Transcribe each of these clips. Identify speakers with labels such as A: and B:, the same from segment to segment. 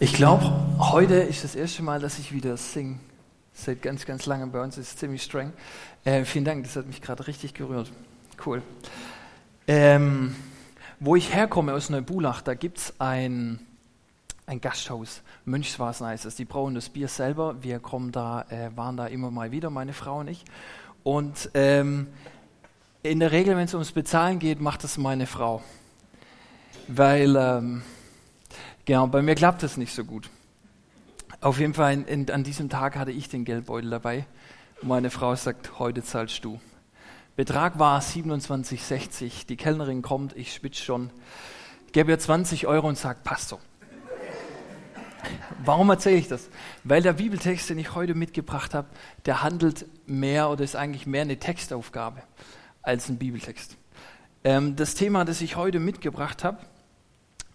A: Ich glaube, heute ist das erste Mal, dass ich wieder singe. Seit ganz, ganz langem bei uns ist es ziemlich streng. Äh, vielen Dank, das hat mich gerade richtig gerührt. Cool. Ähm, wo ich herkomme aus Neubulach, da gibt es ein, ein Gasthaus. Mönchswasen heißt es. Die brauen das Bier selber. Wir kommen da, äh, waren da immer mal wieder, meine Frau und ich. Und ähm, in der Regel, wenn es ums Bezahlen geht, macht das meine Frau. Weil ähm, Genau, bei mir klappt das nicht so gut. Auf jeden Fall in, in, an diesem Tag hatte ich den Geldbeutel dabei. Meine Frau sagt, heute zahlst du. Betrag war 27,60. Die Kellnerin kommt, ich schwitze schon. Ich gebe ihr 20 Euro und sage, passt so. Warum erzähle ich das? Weil der Bibeltext, den ich heute mitgebracht habe, der handelt mehr oder ist eigentlich mehr eine Textaufgabe als ein Bibeltext. Ähm, das Thema, das ich heute mitgebracht habe,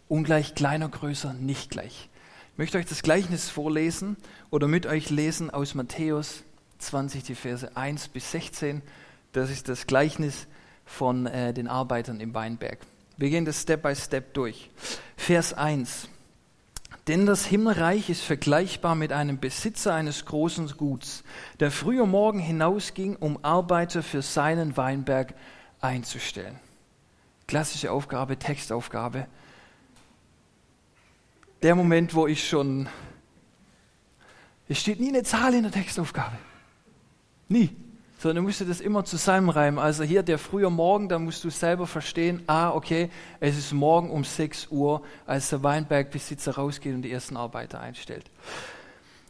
A: ungleich kleiner, größer, nicht gleich. Ich möchte euch das Gleichnis vorlesen oder mit euch lesen aus Matthäus 20, die Verse 1 bis 16. Das ist das Gleichnis von äh, den Arbeitern im Weinberg. Wir gehen das Step by Step durch. Vers 1. Denn das Himmelreich ist vergleichbar mit einem Besitzer eines großen Guts, der früher Morgen hinausging, um Arbeiter für seinen Weinberg einzustellen. Klassische Aufgabe, Textaufgabe der Moment, wo ich schon, es steht nie eine Zahl in der Textaufgabe. Nie. Sondern du musst dir das immer zusammenreimen. Also hier der frühe Morgen, da musst du selber verstehen, ah, okay, es ist morgen um 6 Uhr, als der Weinbergbesitzer rausgeht und die ersten Arbeiter einstellt.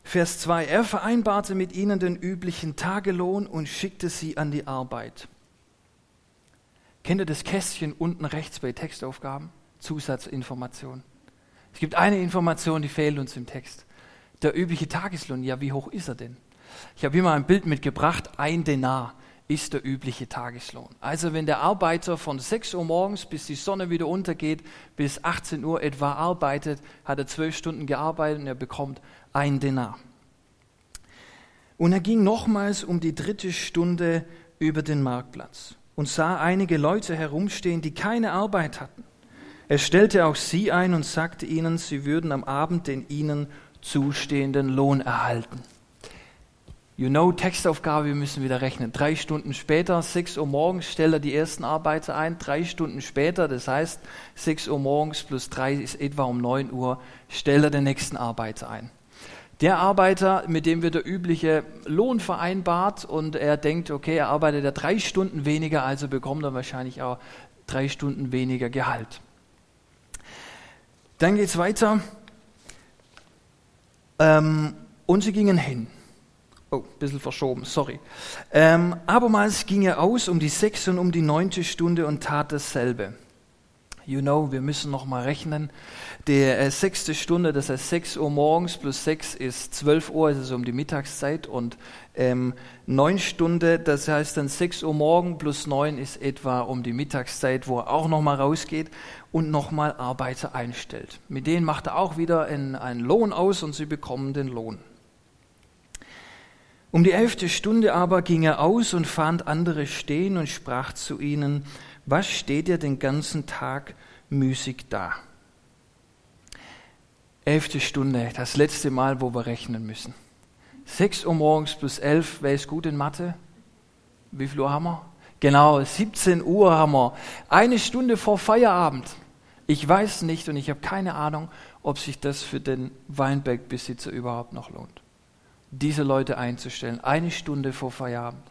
A: Vers 2. Er vereinbarte mit ihnen den üblichen Tagelohn und schickte sie an die Arbeit. Kennt ihr das Kästchen unten rechts bei Textaufgaben? Zusatzinformation. Es gibt eine Information, die fehlt uns im Text. Der übliche Tageslohn, ja, wie hoch ist er denn? Ich habe hier mal ein Bild mitgebracht, ein Denar ist der übliche Tageslohn. Also wenn der Arbeiter von 6 Uhr morgens bis die Sonne wieder untergeht, bis 18 Uhr etwa arbeitet, hat er zwölf Stunden gearbeitet und er bekommt ein Denar. Und er ging nochmals um die dritte Stunde über den Marktplatz und sah einige Leute herumstehen, die keine Arbeit hatten. Er stellte auch sie ein und sagte ihnen, sie würden am Abend den ihnen zustehenden Lohn erhalten. You know, Textaufgabe, wir müssen wieder rechnen. Drei Stunden später, 6 Uhr morgens, stellt er die ersten Arbeiter ein. Drei Stunden später, das heißt 6 Uhr morgens plus drei ist etwa um 9 Uhr, stellt er den nächsten Arbeiter ein. Der Arbeiter, mit dem wird der übliche Lohn vereinbart und er denkt, okay, er arbeitet ja drei Stunden weniger, also bekommt er wahrscheinlich auch drei Stunden weniger Gehalt. Dann geht es weiter. Ähm, und sie gingen hin. Oh, ein bisschen verschoben, sorry. Ähm, abermals ging er aus um die sechste und um die neunte Stunde und tat dasselbe. You know, wir müssen noch mal rechnen. Die äh, sechste Stunde, das heißt 6 Uhr morgens plus 6 ist 12 Uhr, also um die Mittagszeit. Und ähm, 9 Stunden, das heißt dann 6 Uhr morgen plus 9 ist etwa um die Mittagszeit, wo er auch noch mal rausgeht und noch mal Arbeiter einstellt. Mit denen macht er auch wieder einen, einen Lohn aus und sie bekommen den Lohn. Um die elfte Stunde aber ging er aus und fand andere stehen und sprach zu ihnen, was steht ihr den ganzen Tag müßig da? Elfte Stunde, das letzte Mal, wo wir rechnen müssen. Sechs Uhr morgens plus elf, wer ist gut in Mathe? Wie viel Uhr haben wir? Genau, 17 Uhr haben wir. Eine Stunde vor Feierabend. Ich weiß nicht und ich habe keine Ahnung, ob sich das für den Weinbergbesitzer überhaupt noch lohnt. Diese Leute einzustellen, eine Stunde vor Feierabend.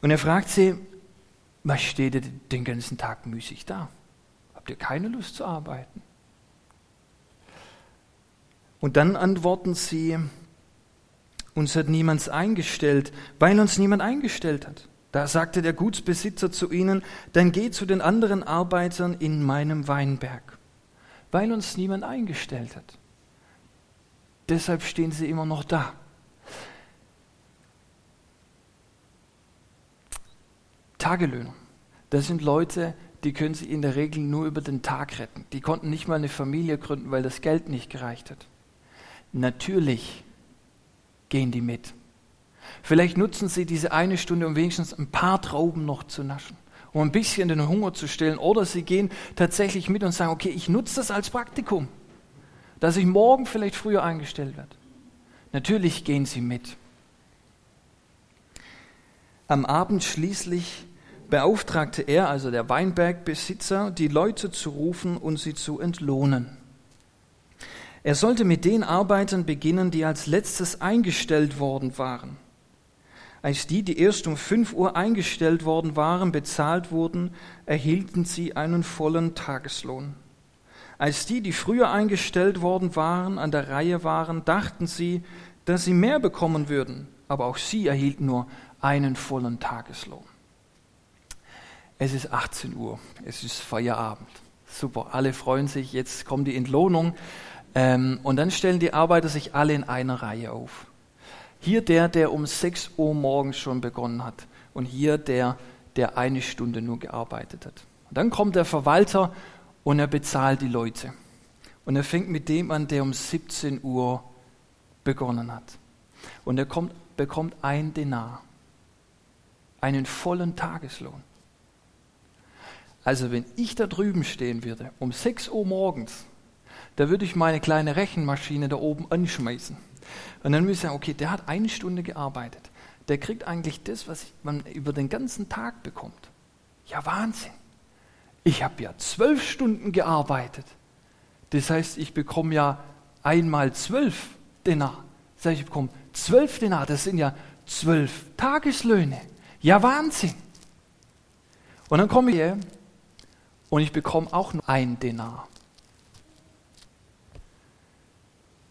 A: Und er fragt sie, was steht den ganzen Tag müßig da? Habt ihr keine Lust zu arbeiten? Und dann antworten sie, uns hat niemand eingestellt, weil uns niemand eingestellt hat. Da sagte der Gutsbesitzer zu ihnen, dann geht zu den anderen Arbeitern in meinem Weinberg, weil uns niemand eingestellt hat. Deshalb stehen sie immer noch da. Tagelöhner. Das sind Leute, die können sich in der Regel nur über den Tag retten. Die konnten nicht mal eine Familie gründen, weil das Geld nicht gereicht hat. Natürlich gehen die mit. Vielleicht nutzen sie diese eine Stunde, um wenigstens ein paar Trauben noch zu naschen, um ein bisschen den Hunger zu stillen. Oder sie gehen tatsächlich mit und sagen, okay, ich nutze das als Praktikum. dass ich morgen vielleicht früher eingestellt werde. Natürlich gehen sie mit. Am Abend schließlich beauftragte er, also der Weinbergbesitzer, die Leute zu rufen und sie zu entlohnen. Er sollte mit den Arbeitern beginnen, die als letztes eingestellt worden waren. Als die, die erst um fünf Uhr eingestellt worden waren, bezahlt wurden, erhielten sie einen vollen Tageslohn. Als die, die früher eingestellt worden waren, an der Reihe waren, dachten sie, dass sie mehr bekommen würden, aber auch sie erhielten nur einen vollen Tageslohn. Es ist 18 Uhr, es ist Feierabend. Super, alle freuen sich, jetzt kommt die Entlohnung. Ähm, und dann stellen die Arbeiter sich alle in einer Reihe auf. Hier der, der um 6 Uhr morgens schon begonnen hat und hier der, der eine Stunde nur gearbeitet hat. Und dann kommt der Verwalter und er bezahlt die Leute. Und er fängt mit dem an, der um 17 Uhr begonnen hat. Und er kommt, bekommt ein Denar, einen vollen Tageslohn. Also wenn ich da drüben stehen würde, um 6 Uhr morgens, da würde ich meine kleine Rechenmaschine da oben anschmeißen und dann müssen wir sagen, okay, der hat eine Stunde gearbeitet. Der kriegt eigentlich das, was man über den ganzen Tag bekommt. Ja, Wahnsinn. Ich habe ja zwölf Stunden gearbeitet. Das heißt, ich bekomme ja einmal zwölf Denar. Das heißt, ich bekomme zwölf Denar. Das sind ja zwölf Tageslöhne. Ja, Wahnsinn. Und dann komme ich hier und ich bekomme auch nur ein Denar.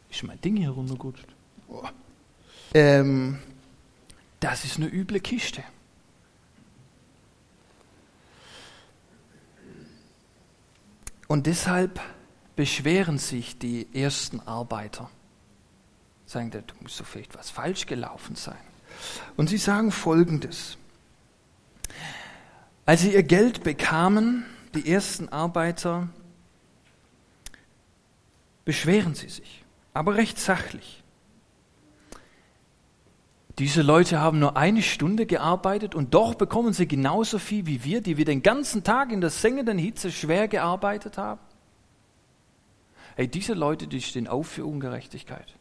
A: Ist mein Ding hier runtergerutscht? Ähm, das ist eine üble Kiste. Und deshalb beschweren sich die ersten Arbeiter. Sagen, da muss doch vielleicht was falsch gelaufen sein. Und sie sagen folgendes. Als sie ihr Geld bekamen, die ersten Arbeiter, beschweren sie sich, aber recht sachlich. Diese Leute haben nur eine Stunde gearbeitet und doch bekommen sie genauso viel wie wir, die wir den ganzen Tag in der sengenden Hitze schwer gearbeitet haben. Hey, diese Leute, die stehen auf für Ungerechtigkeit.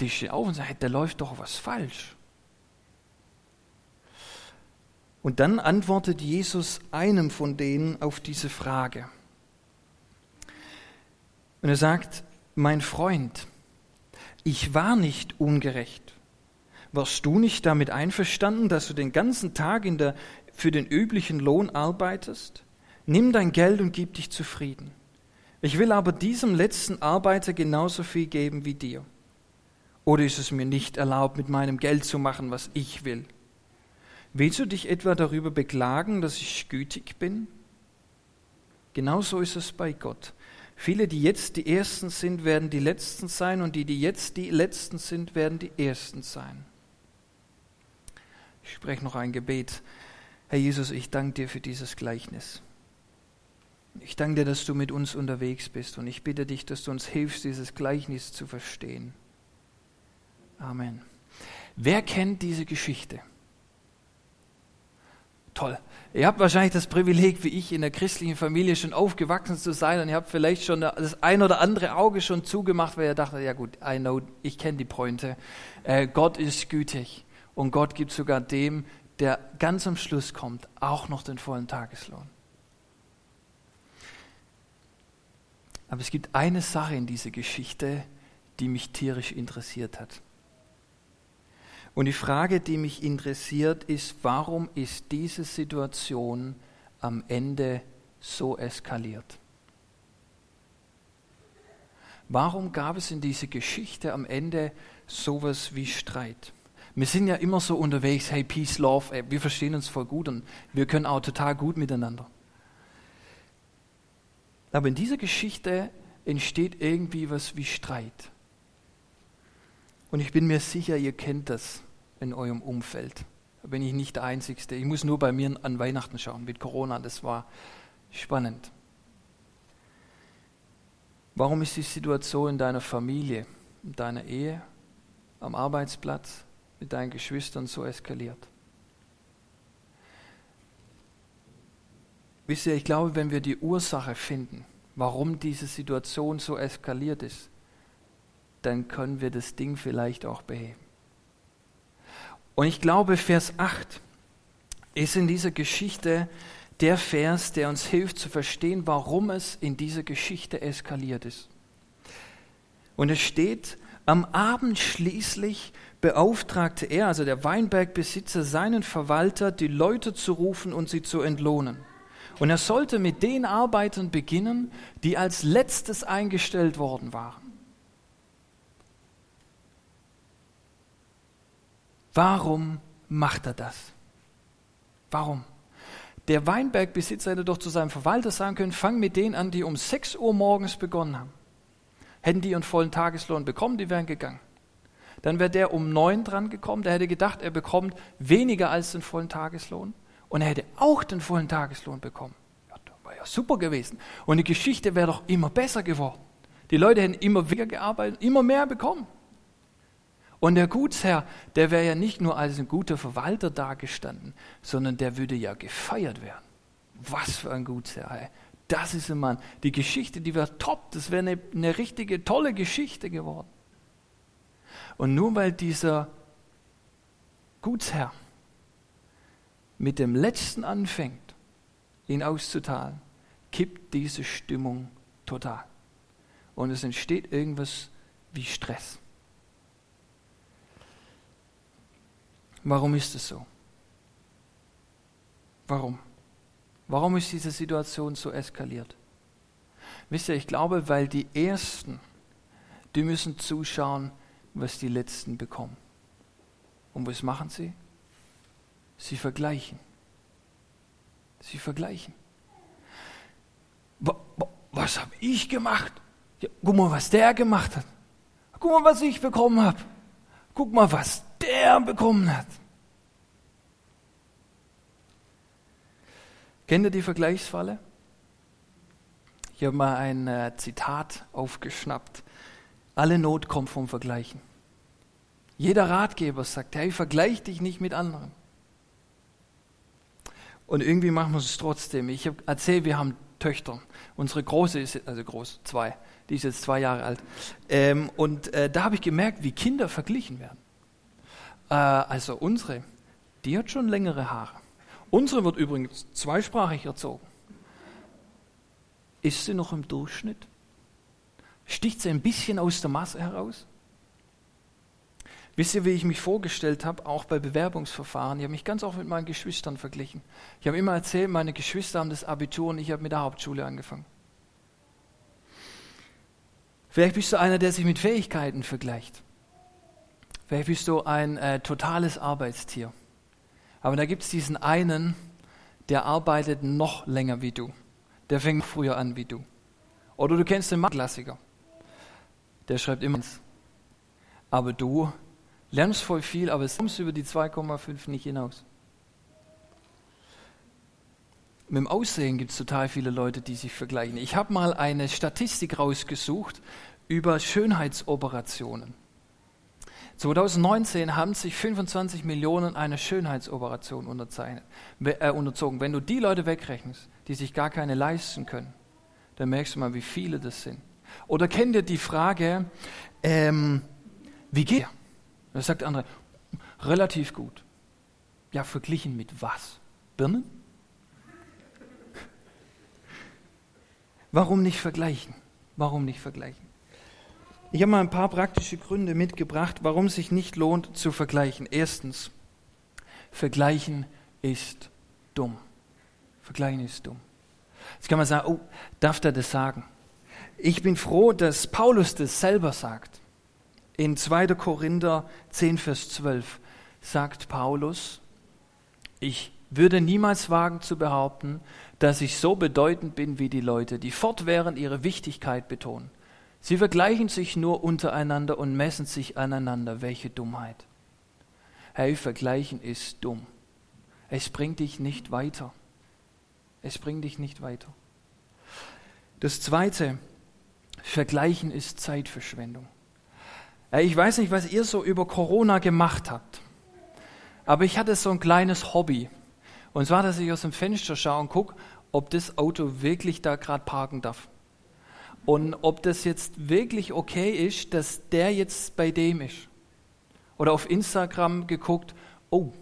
A: Die stehen auf und sagen, hey, da läuft doch was falsch. Und dann antwortet Jesus einem von denen auf diese Frage. Und er sagt, mein Freund, ich war nicht ungerecht warst du nicht damit einverstanden, dass du den ganzen Tag in der, für den üblichen Lohn arbeitest? Nimm dein Geld und gib dich zufrieden. Ich will aber diesem letzten Arbeiter genauso viel geben wie dir. Oder ist es mir nicht erlaubt, mit meinem Geld zu machen, was ich will? Willst du dich etwa darüber beklagen, dass ich gütig bin? Genauso ist es bei Gott. Viele, die jetzt die Ersten sind, werden die Letzten sein, und die, die jetzt die Letzten sind, werden die Ersten sein. Ich spreche noch ein Gebet. Herr Jesus, ich danke dir für dieses Gleichnis. Ich danke dir, dass du mit uns unterwegs bist und ich bitte dich, dass du uns hilfst, dieses Gleichnis zu verstehen. Amen. Wer kennt diese Geschichte? Toll. Ihr habt wahrscheinlich das Privileg, wie ich, in der christlichen Familie schon aufgewachsen zu sein und ihr habt vielleicht schon das ein oder andere Auge schon zugemacht, weil ihr dachtet, ja gut, I know, ich kenne die Pointe. Äh, Gott ist gütig. Und Gott gibt sogar dem, der ganz am Schluss kommt, auch noch den vollen Tageslohn. Aber es gibt eine Sache in dieser Geschichte, die mich tierisch interessiert hat. Und die Frage, die mich interessiert, ist, warum ist diese Situation am Ende so eskaliert? Warum gab es in dieser Geschichte am Ende sowas wie Streit? wir sind ja immer so unterwegs, hey, Peace, Love, ey, wir verstehen uns voll gut und wir können auch total gut miteinander. Aber in dieser Geschichte entsteht irgendwie was wie Streit. Und ich bin mir sicher, ihr kennt das in eurem Umfeld. Da bin ich nicht der Einzige. Ich muss nur bei mir an Weihnachten schauen mit Corona. Das war spannend. Warum ist die Situation in deiner Familie, in deiner Ehe, am Arbeitsplatz, mit deinen Geschwistern so eskaliert. Wisst ihr, ich glaube, wenn wir die Ursache finden, warum diese Situation so eskaliert ist, dann können wir das Ding vielleicht auch beheben. Und ich glaube, Vers 8 ist in dieser Geschichte der Vers, der uns hilft zu verstehen, warum es in dieser Geschichte eskaliert ist. Und es steht, am Abend schließlich beauftragte er, also der Weinbergbesitzer, seinen Verwalter, die Leute zu rufen und sie zu entlohnen. Und er sollte mit den Arbeitern beginnen, die als letztes eingestellt worden waren. Warum macht er das? Warum? Der Weinbergbesitzer hätte doch zu seinem Verwalter sagen können, fang mit denen an, die um 6 Uhr morgens begonnen haben. Hätten die ihren vollen Tageslohn bekommen, die wären gegangen. Dann wäre der um 9 dran gekommen, der hätte gedacht, er bekommt weniger als den vollen Tageslohn und er hätte auch den vollen Tageslohn bekommen. Ja, das war ja super gewesen. Und die Geschichte wäre doch immer besser geworden. Die Leute hätten immer weniger gearbeitet, immer mehr bekommen. Und der Gutsherr, der wäre ja nicht nur als ein guter Verwalter dagestanden, sondern der würde ja gefeiert werden. Was für ein Gutsherr. Ey. Das ist ein Mann. Die Geschichte, die wäre top. Das wäre eine, eine richtige, tolle Geschichte geworden. Und nur weil dieser Gutsherr mit dem Letzten anfängt, ihn auszuteilen, kippt diese Stimmung total. Und es entsteht irgendwas wie Stress. Warum ist es so? Warum? Warum ist diese Situation so eskaliert? Wisst ihr, ich glaube, weil die Ersten, die müssen zuschauen, was die Letzten bekommen. Und was machen sie? Sie vergleichen. Sie vergleichen. Was habe ich gemacht? Ja, guck mal, was der gemacht hat. Guck mal, was ich bekommen habe. Guck mal, was der bekommen hat. Kennt ihr die Vergleichsfalle? Ich habe mal ein äh, Zitat aufgeschnappt. Alle Not kommt vom Vergleichen. Jeder Ratgeber sagt, hey, vergleich dich nicht mit anderen. Und irgendwie machen wir es trotzdem. Ich habe erzählt, wir haben Töchter. Unsere große ist, also groß, zwei, die ist jetzt zwei Jahre alt. Ähm, und äh, da habe ich gemerkt, wie Kinder verglichen werden. Äh, also unsere, die hat schon längere Haare. Unsere wird übrigens zweisprachig erzogen. Ist sie noch im Durchschnitt? Sticht sie ein bisschen aus der Masse heraus? Wisst ihr, wie ich mich vorgestellt habe, auch bei Bewerbungsverfahren? Ich habe mich ganz oft mit meinen Geschwistern verglichen. Ich habe immer erzählt, meine Geschwister haben das Abitur und ich habe mit der Hauptschule angefangen. Vielleicht bist du einer, der sich mit Fähigkeiten vergleicht. Vielleicht bist du ein äh, totales Arbeitstier. Aber da gibt es diesen einen, der arbeitet noch länger wie du. Der fängt früher an wie du. Oder du kennst den Klassiker. Der schreibt immer eins. Aber du lernst voll viel, aber es kommst über die 2,5 nicht hinaus. Mit dem Aussehen gibt es total viele Leute, die sich vergleichen. Ich habe mal eine Statistik rausgesucht über Schönheitsoperationen. 2019 haben sich 25 Millionen einer Schönheitsoperation äh, unterzogen. Wenn du die Leute wegrechnest, die sich gar keine leisten können, dann merkst du mal, wie viele das sind. Oder kennt ihr die Frage, ähm, wie geht er? Da sagt der andere, relativ gut. Ja, verglichen mit was? Birnen? Warum nicht vergleichen? Warum nicht vergleichen? Ich habe mal ein paar praktische Gründe mitgebracht, warum es sich nicht lohnt zu vergleichen. Erstens, vergleichen ist dumm. Vergleichen ist dumm. Jetzt kann man sagen, oh, darf der das sagen? Ich bin froh, dass Paulus das selber sagt. In 2. Korinther 10, Vers 12 sagt Paulus, ich würde niemals wagen zu behaupten, dass ich so bedeutend bin wie die Leute, die fortwährend ihre Wichtigkeit betonen. Sie vergleichen sich nur untereinander und messen sich aneinander. Welche Dummheit. Hey, vergleichen ist dumm. Es bringt dich nicht weiter. Es bringt dich nicht weiter. Das Zweite, vergleichen ist Zeitverschwendung. Ich weiß nicht, was ihr so über Corona gemacht habt, aber ich hatte so ein kleines Hobby. Und zwar, dass ich aus dem Fenster schaue und gucke, ob das Auto wirklich da gerade parken darf. Und ob das jetzt wirklich okay ist, dass der jetzt bei dem ist. Oder auf Instagram geguckt, oh,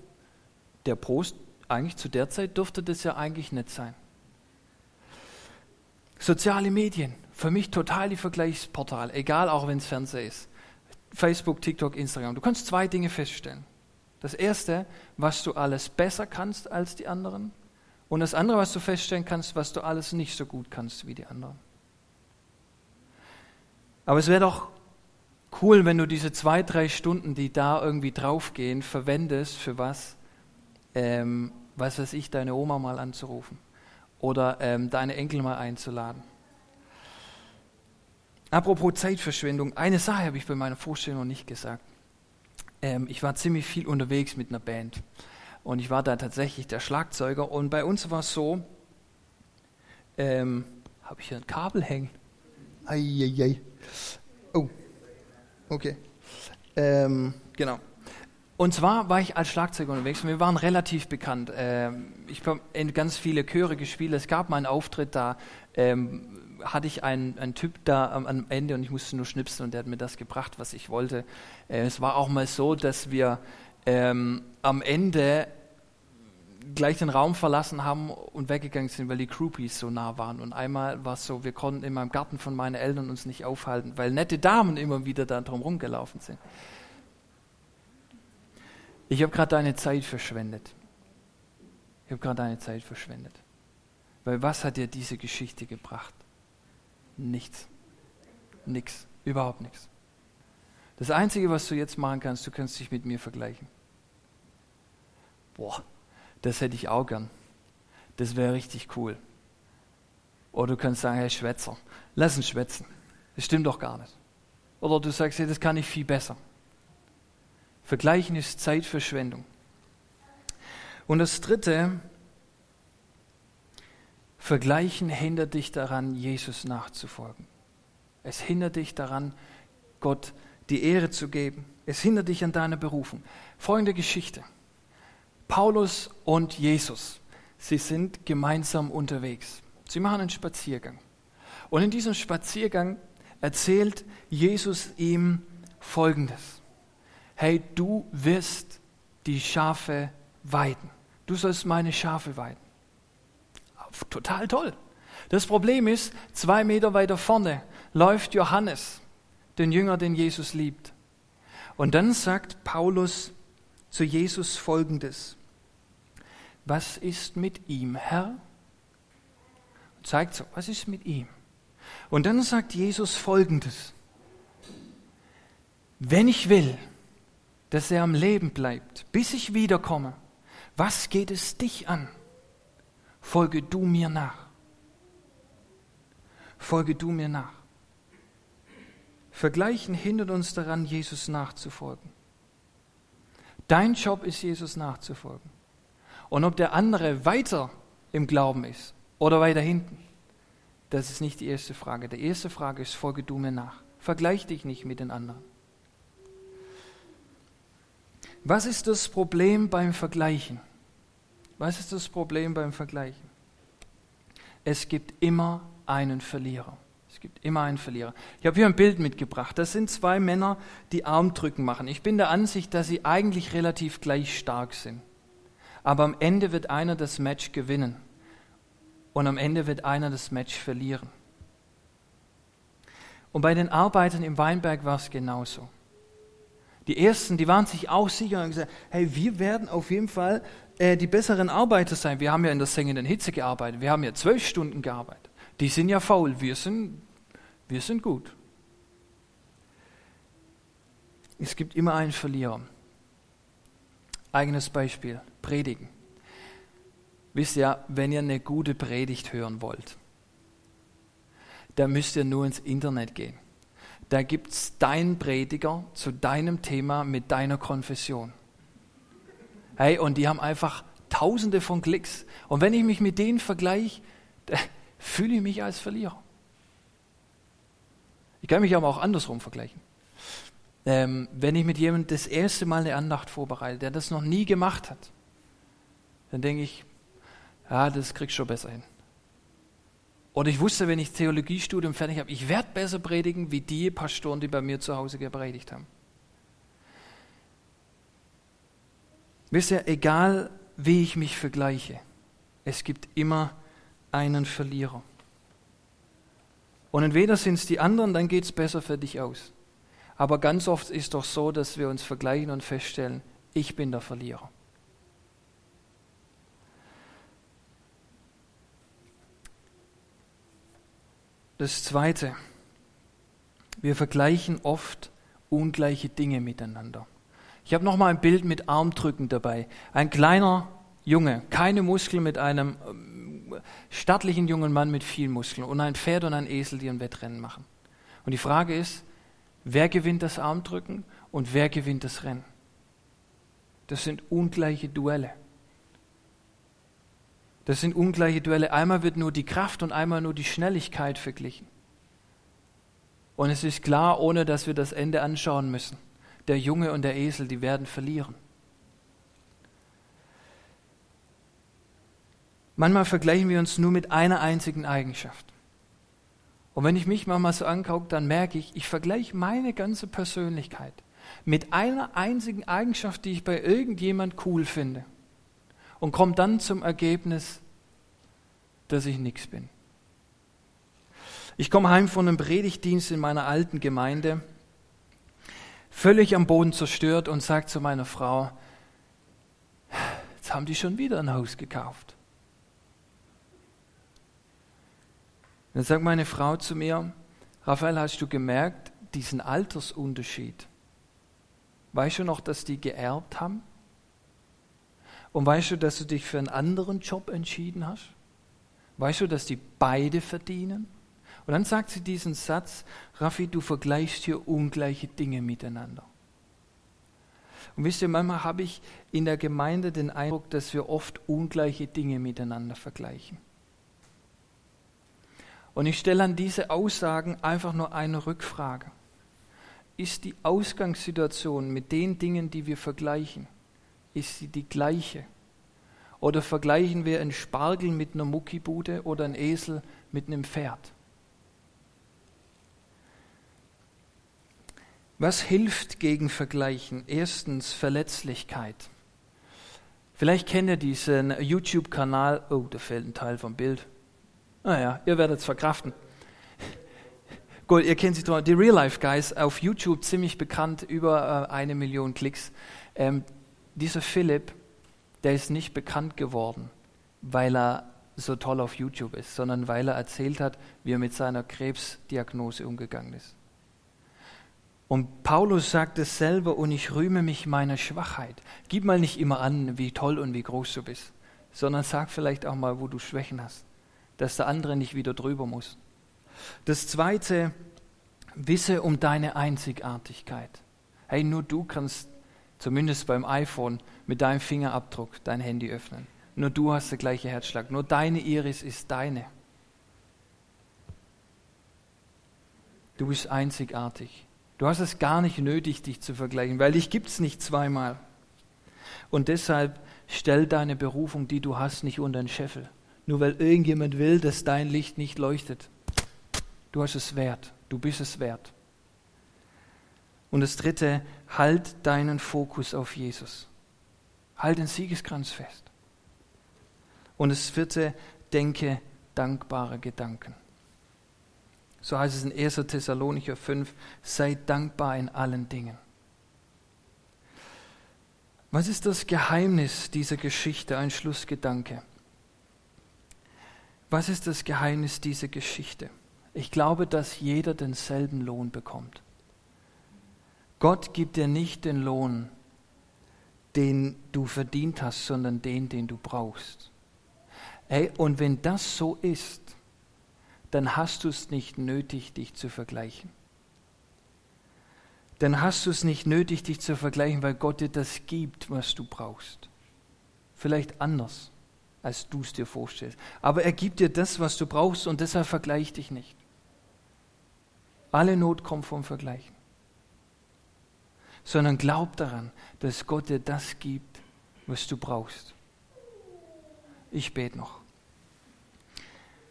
A: der Post, eigentlich zu der Zeit dürfte das ja eigentlich nicht sein. Soziale Medien, für mich total die Vergleichsportal, egal auch wenn es Fernseher ist. Facebook, TikTok, Instagram. Du kannst zwei Dinge feststellen. Das erste, was du alles besser kannst als die anderen. Und das andere, was du feststellen kannst, was du alles nicht so gut kannst wie die anderen. Aber es wäre doch cool, wenn du diese zwei, drei Stunden, die da irgendwie draufgehen, verwendest für was? Ähm, was weiß ich, deine Oma mal anzurufen oder ähm, deine Enkel mal einzuladen. Apropos Zeitverschwendung, eine Sache habe ich bei meiner Vorstellung noch nicht gesagt. Ähm, ich war ziemlich viel unterwegs mit einer Band und ich war da tatsächlich der Schlagzeuger und bei uns war es so, ähm, habe ich hier ein Kabel hängen? Eieiei. Oh, okay. Ähm, genau. Und zwar war ich als Schlagzeuger unterwegs und wir waren relativ bekannt. Ähm, ich habe in ganz viele Chöre gespielt. Es gab mal einen Auftritt, da ähm, hatte ich einen, einen Typ da am, am, Ende und ich musste nur schnipsen und der hat mir das gebracht, was ich wollte. Äh, es war auch mal so, dass wir ähm, am Ende gleich den Raum verlassen haben und weggegangen sind, weil die Groupies so nah waren. Und einmal war es so, wir konnten in meinem Garten von meinen Eltern uns nicht aufhalten, weil nette Damen immer wieder da drum rumgelaufen sind. Ich habe gerade deine Zeit verschwendet. Ich habe gerade deine Zeit verschwendet. Weil was hat dir diese Geschichte gebracht? Nichts. Nichts. Überhaupt nichts. Das Einzige, was du jetzt machen kannst, du kannst dich mit mir vergleichen. Boah, das hätte ich auch gern. Das wäre richtig cool. Oder du kannst sagen, hey Schwätzer, lass uns schwätzen. Das stimmt doch gar nicht. Oder du sagst, hey, das kann ich viel besser. Vergleichen ist Zeitverschwendung. Und das Dritte, Vergleichen hindert dich daran, Jesus nachzufolgen. Es hindert dich daran, Gott die Ehre zu geben. Es hindert dich an deiner Berufung. Folgende Geschichte. Paulus und Jesus, sie sind gemeinsam unterwegs. Sie machen einen Spaziergang. Und in diesem Spaziergang erzählt Jesus ihm Folgendes. Hey, du wirst die Schafe weiden. Du sollst meine Schafe weiden. Total toll. Das Problem ist, zwei Meter weiter vorne läuft Johannes, den Jünger, den Jesus liebt. Und dann sagt Paulus zu Jesus folgendes. Was ist mit ihm, Herr? Und zeigt so, was ist mit ihm? Und dann sagt Jesus folgendes. Wenn ich will, dass er am Leben bleibt, bis ich wiederkomme, was geht es dich an? folge du mir nach. Folge du mir nach. Vergleichen hindert uns daran, Jesus nachzufolgen. Dein Job ist, Jesus nachzufolgen. Und ob der andere weiter im Glauben ist oder weiter hinten, das ist nicht die erste Frage. Die erste Frage ist, folge du mir nach. Vergleich dich nicht mit den anderen. Was ist das Problem beim Vergleichen? Was ist das Problem beim Vergleichen? Es gibt immer einen Verlierer. Es gibt immer einen Verlierer. Ich habe hier ein Bild mitgebracht. Das sind zwei Männer, die Armdrücken machen. Ich bin der Ansicht, dass sie eigentlich relativ gleich stark sind. Aber am Ende wird einer das Match gewinnen. Und am Ende wird einer das Match verlieren. Und bei den Arbeitern im Weinberg war es genauso. Die ersten, die waren sich auch sicher und haben gesagt, hey, wir werden auf jeden Fall äh, die besseren Arbeiter sein. Wir haben ja in der sengenden Hitze gearbeitet. Wir haben ja zwölf Stunden gearbeitet. Die sind ja faul. Wir sind, wir sind gut. Es gibt immer einen Verlierer. Eigenes Beispiel. Predigen. Wisst ihr, wenn ihr eine gute Predigt hören wollt, dann müsst ihr nur ins Internet gehen da gibt es deinen Prediger zu deinem Thema mit deiner Konfession. Hey, und die haben einfach tausende von Klicks. Und wenn ich mich mit denen vergleiche, fühle ich mich als Verlierer. Ich kann mich aber auch andersrum vergleichen. Ähm, wenn ich mit jemandem das erste Mal eine Andacht vorbereite, der das noch nie gemacht hat, dann denke ich, ja, das kriegst du schon besser hin. Oder ich wusste, wenn ich Theologiestudium fertig habe, ich werde besser predigen wie die Pastoren, die bei mir zu Hause gepredigt haben. Wisst ihr, egal wie ich mich vergleiche, es gibt immer einen Verlierer. Und entweder sind es die anderen, dann geht es besser für dich aus. Aber ganz oft ist doch so, dass wir uns vergleichen und feststellen, ich bin der Verlierer. Das Zweite, wir vergleichen oft ungleiche Dinge miteinander. Ich habe noch mal ein Bild mit Armdrücken dabei. Ein kleiner Junge, keine Muskeln mit einem stattlichen jungen Mann mit viel Muskeln und ein Pferd und ein Esel, die ein Wettrennen machen. Und die Frage ist, wer gewinnt das Armdrücken und wer gewinnt das Rennen? Das sind ungleiche Duelle. Das sind ungleiche Duelle. Einmal wird nur die Kraft und einmal nur die Schnelligkeit verglichen. Und es ist klar, ohne dass wir das Ende anschauen müssen. Der Junge und der Esel, die werden verlieren. Manchmal vergleichen wir uns nur mit einer einzigen Eigenschaft. Und wenn ich mich manchmal so angucke, dann merke ich, ich vergleiche meine ganze Persönlichkeit mit einer einzigen Eigenschaft, die ich bei irgendjemand cool finde und komme dann zum Ergebnis, dass ich nichts bin. Ich komme heim von einem Predigtdienst in meiner alten Gemeinde, völlig am Boden zerstört und sage zu meiner Frau, jetzt haben die schon wieder ein Haus gekauft. Dann sagt meine Frau zu mir, Raphael, hast du gemerkt, diesen Altersunterschied? Weißt du noch, dass die geerbt haben? Und weißt du, dass du dich für einen anderen Job entschieden hast? Weißt du, dass die beide verdienen? Und dann sagt sie diesen Satz, Raffi, du vergleichst hier ungleiche Dinge miteinander. Und wisst ihr, manchmal habe ich in der Gemeinde den Eindruck, dass wir oft ungleiche Dinge miteinander vergleichen. Und ich stelle an diese Aussagen einfach nur eine Rückfrage. Ist die Ausgangssituation mit den Dingen, die wir vergleichen, ist sie die gleiche? Oder vergleichen wir einen Spargel mit einer Muckibude oder einen Esel mit einem Pferd? Was hilft gegen Vergleichen? Erstens Verletzlichkeit. Vielleicht kennt ihr diesen YouTube-Kanal. Oh, da fehlt ein Teil vom Bild. Naja, ihr werdet es verkraften. Gut, ihr kennt sie doch. Die Real Life Guys auf YouTube ziemlich bekannt, über äh, eine Million Klicks. Ähm, dieser Philipp, der ist nicht bekannt geworden, weil er so toll auf YouTube ist, sondern weil er erzählt hat, wie er mit seiner Krebsdiagnose umgegangen ist. Und Paulus sagt es selber, und ich rühme mich meiner Schwachheit. Gib mal nicht immer an, wie toll und wie groß du bist, sondern sag vielleicht auch mal, wo du Schwächen hast, dass der andere nicht wieder drüber muss. Das Zweite, wisse um deine Einzigartigkeit. Hey, nur du kannst zumindest beim iPhone, mit deinem Fingerabdruck dein Handy öffnen. Nur du hast den gleichen Herzschlag. Nur deine Iris ist deine. Du bist einzigartig. Du hast es gar nicht nötig, dich zu vergleichen, weil dich gibt es nicht zweimal. Und deshalb stell deine Berufung, die du hast, nicht unter den Scheffel. Nur weil irgendjemand will, dass dein Licht nicht leuchtet. Du hast es wert. Du bist es wert. Und das dritte, halt deinen Fokus auf Jesus. Halt den Siegeskranz fest. Und das vierte, denke dankbare Gedanken. So heißt es in 1. Thessalonicher 5, sei dankbar in allen Dingen. Was ist das Geheimnis dieser Geschichte? Ein Schlussgedanke. Was ist das Geheimnis dieser Geschichte? Ich glaube, dass jeder denselben Lohn bekommt. Gott gibt dir nicht den Lohn, den du verdient hast, sondern den, den du brauchst. Ey, und wenn das so ist, dann hast du es nicht nötig, dich zu vergleichen. Dann hast du es nicht nötig, dich zu vergleichen, weil Gott dir das gibt, was du brauchst. Vielleicht anders, als du es dir vorstellst. Aber er gibt dir das, was du brauchst und deshalb vergleich dich nicht. Alle Not kommt vom Vergleichen sondern glaub daran, dass Gott dir das gibt, was du brauchst. Ich bete noch.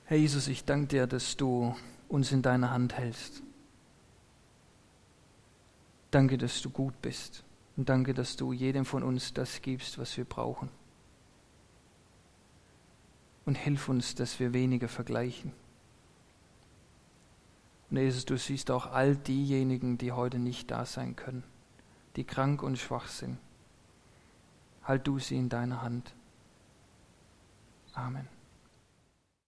A: Herr Jesus, ich danke dir, dass du uns in deiner Hand hältst. Danke, dass du gut bist. Und danke, dass du jedem von uns das gibst, was wir brauchen. Und hilf uns, dass wir weniger vergleichen. Und Jesus, du siehst auch all diejenigen, die heute nicht da sein können, die krank und schwach sind. Halt du sie in deiner Hand. Amen.